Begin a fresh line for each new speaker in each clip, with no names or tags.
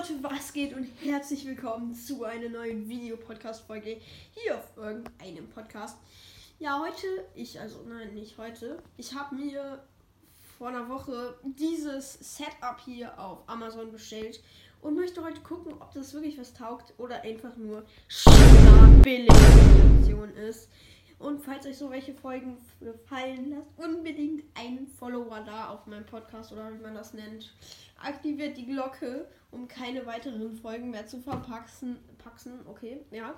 Leute, was geht und herzlich willkommen zu einer neuen Videopodcast-Folge hier auf irgendeinem Podcast. Ja, heute, ich, also nein, nicht heute, ich habe mir vor einer Woche dieses Setup hier auf Amazon bestellt und möchte heute gucken, ob das wirklich was taugt oder einfach nur billige Option ist. Und falls euch so welche Folgen gefallen, lasst unbedingt einen Follower da auf meinem Podcast oder wie man das nennt. Aktiviert die Glocke, um keine weiteren Folgen mehr zu verpacken. Paxen, okay, ja.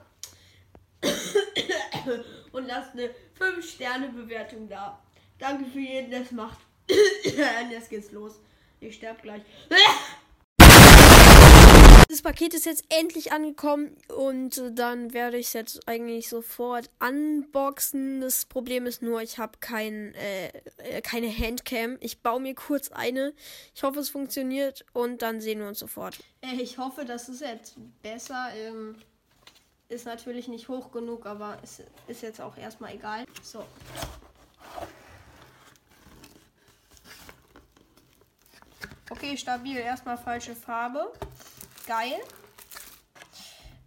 Und lasst eine 5-Sterne-Bewertung da. Danke für jeden, der es macht. Jetzt geht's los. Ich sterbe gleich. Das Paket ist jetzt endlich angekommen und äh, dann werde ich es jetzt eigentlich sofort unboxen. Das Problem ist nur, ich habe kein, äh, äh, keine Handcam. Ich baue mir kurz eine. Ich hoffe, es funktioniert und dann sehen wir uns sofort. Äh, ich hoffe, das ist jetzt besser. Ähm, ist natürlich nicht hoch genug, aber es ist jetzt auch erstmal egal. So. Okay, stabil. Erstmal falsche Farbe. Geil.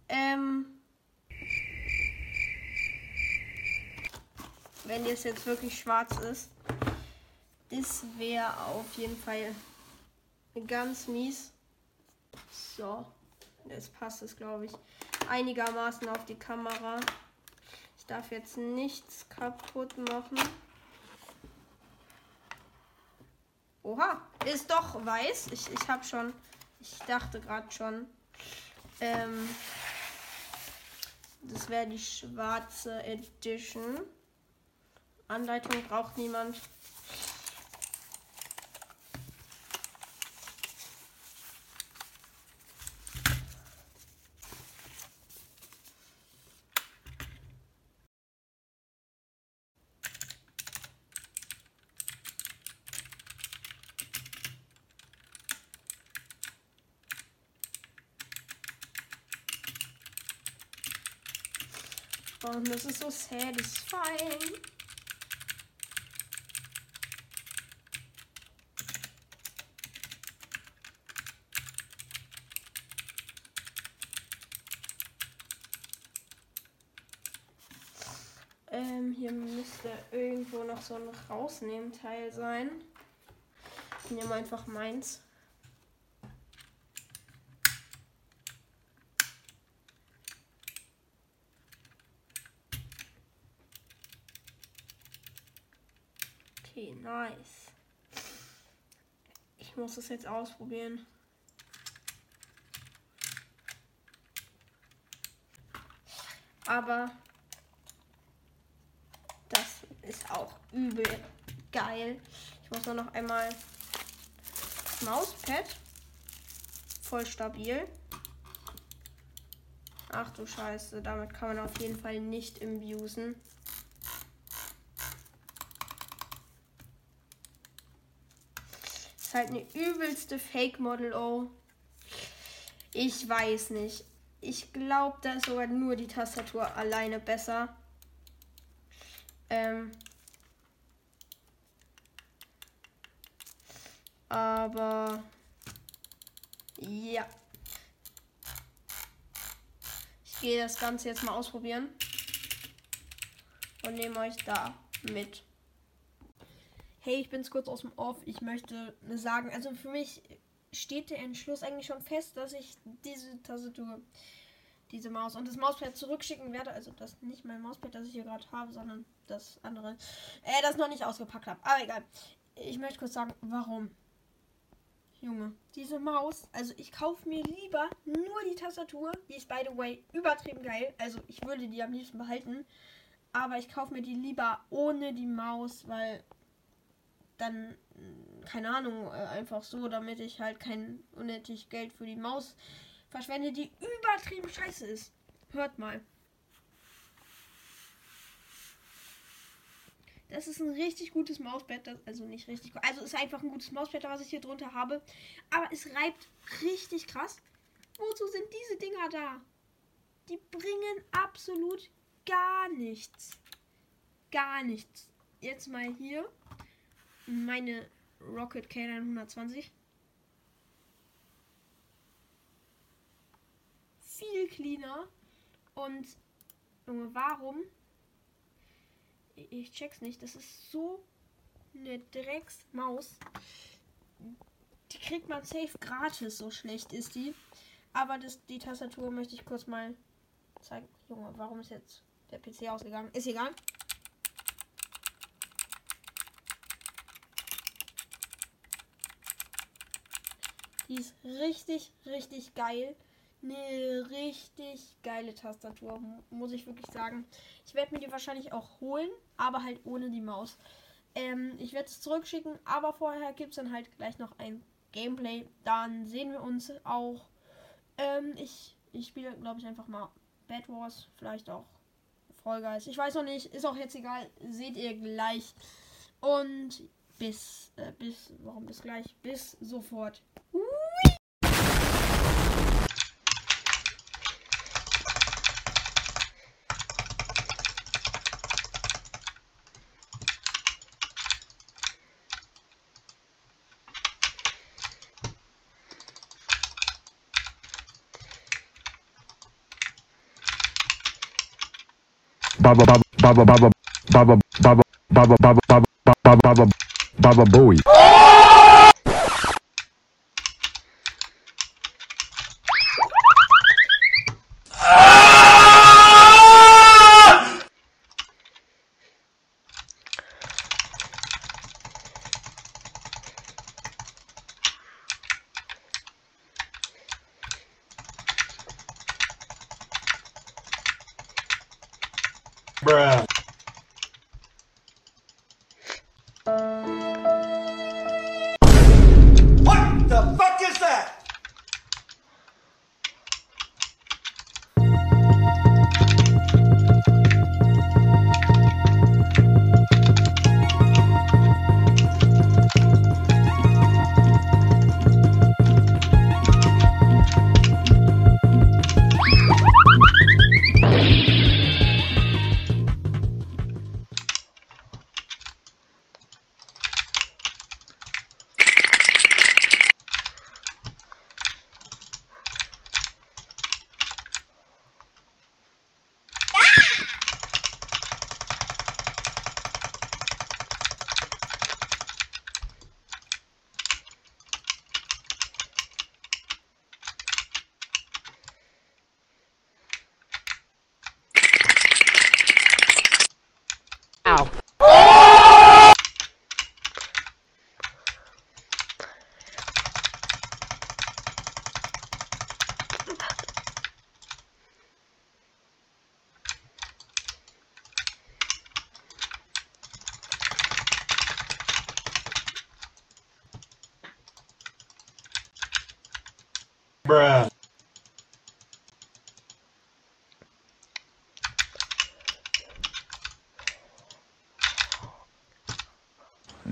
Ähm, wenn das jetzt wirklich schwarz ist, das wäre auf jeden Fall ganz mies. So, jetzt passt es, glaube ich, einigermaßen auf die Kamera. Ich darf jetzt nichts kaputt machen. Oha, ist doch weiß. Ich, ich habe schon ich dachte gerade schon, ähm, das wäre die schwarze Edition. Anleitung braucht niemand. Und das ist so satisfying. Ähm, hier müsste irgendwo noch so ein Rausnehmen-Teil sein. Ich nehme einfach meins. Okay, nice. Ich muss das jetzt ausprobieren. Aber das ist auch übel geil. Ich muss nur noch einmal das Mauspad. Voll stabil. Ach du Scheiße, damit kann man auf jeden Fall nicht im halt eine übelste Fake-Model, oh. Ich weiß nicht. Ich glaube, da ist sogar nur die Tastatur alleine besser. Ähm. Aber. Ja. Ich gehe das Ganze jetzt mal ausprobieren. Und nehme euch da mit hey, ich bin's kurz aus dem Off. Ich möchte sagen, also für mich steht der Entschluss eigentlich schon fest, dass ich diese Tastatur, diese Maus und das Mauspad zurückschicken werde. Also das nicht mein Mauspad, das ich hier gerade habe, sondern das andere, äh, das noch nicht ausgepackt habe. Aber egal. Ich möchte kurz sagen, warum. Junge, diese Maus, also ich kaufe mir lieber nur die Tastatur. Die ist, by the way, übertrieben geil. Also ich würde die am liebsten behalten. Aber ich kaufe mir die lieber ohne die Maus, weil dann, keine Ahnung, äh, einfach so, damit ich halt kein unnötig Geld für die Maus verschwende, die übertrieben scheiße ist. Hört mal. Das ist ein richtig gutes Mausbett. Also nicht richtig. Also ist einfach ein gutes Mausbett, was ich hier drunter habe. Aber es reibt richtig krass. Wozu sind diese Dinger da? Die bringen absolut gar nichts. Gar nichts. Jetzt mal hier meine Rocket K920. viel cleaner. Und, Junge, warum? Ich check's nicht. Das ist so eine Drecksmaus. Die kriegt man safe gratis, so schlecht ist die. Aber das, die Tastatur möchte ich kurz mal zeigen. Junge, warum ist jetzt der PC ausgegangen? Ist egal. Die ist richtig, richtig geil. Eine richtig geile Tastatur, muss ich wirklich sagen. Ich werde mir die wahrscheinlich auch holen, aber halt ohne die Maus. Ähm, ich werde es zurückschicken, aber vorher gibt es dann halt gleich noch ein Gameplay. Dann sehen wir uns auch. Ähm, ich ich spiele, glaube ich, einfach mal Bad Wars, vielleicht auch Fall Guys. Ich weiß noch nicht, ist auch jetzt egal. Seht ihr gleich. Und bis, äh, bis, warum bis gleich? Bis sofort. Hui.
Baba Baba Baba Baba Baba Baba Baba Baba Baba Baba Baba Baba Bowie.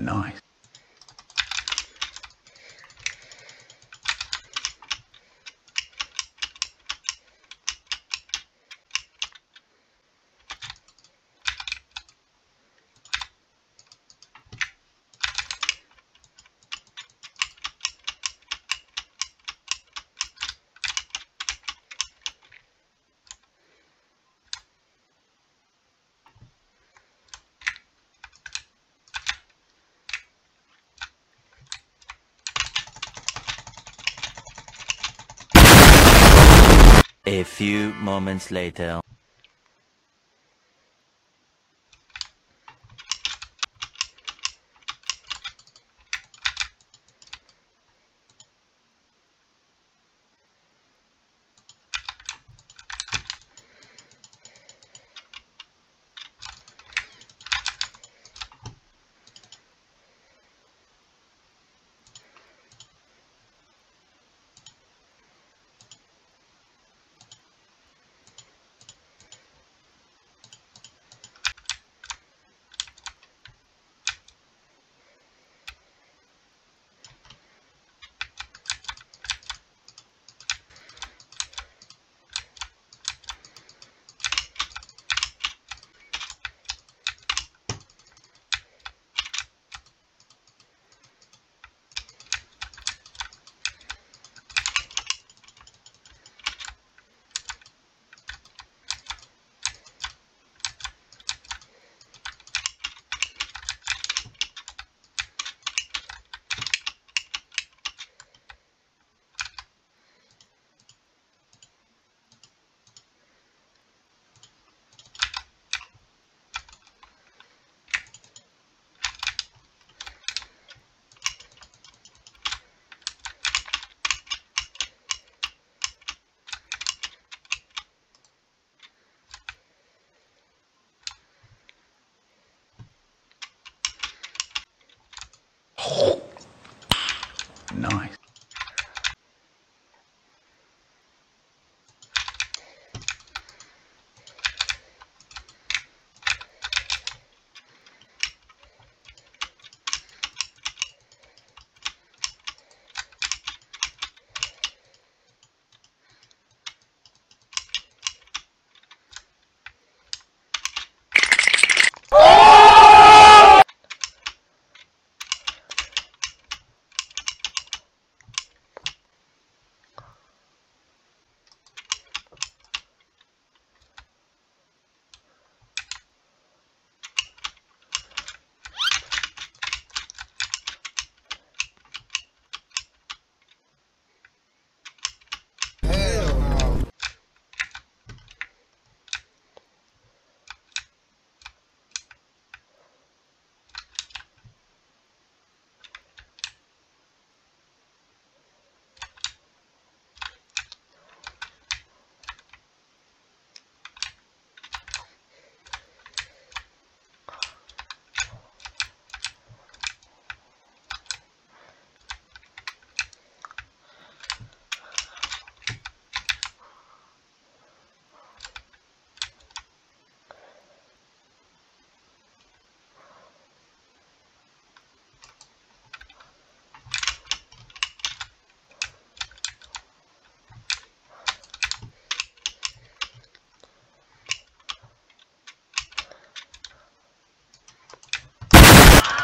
Nice.
A few moments later.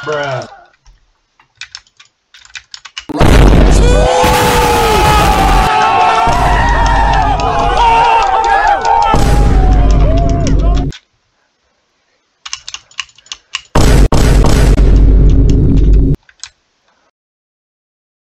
Bruh.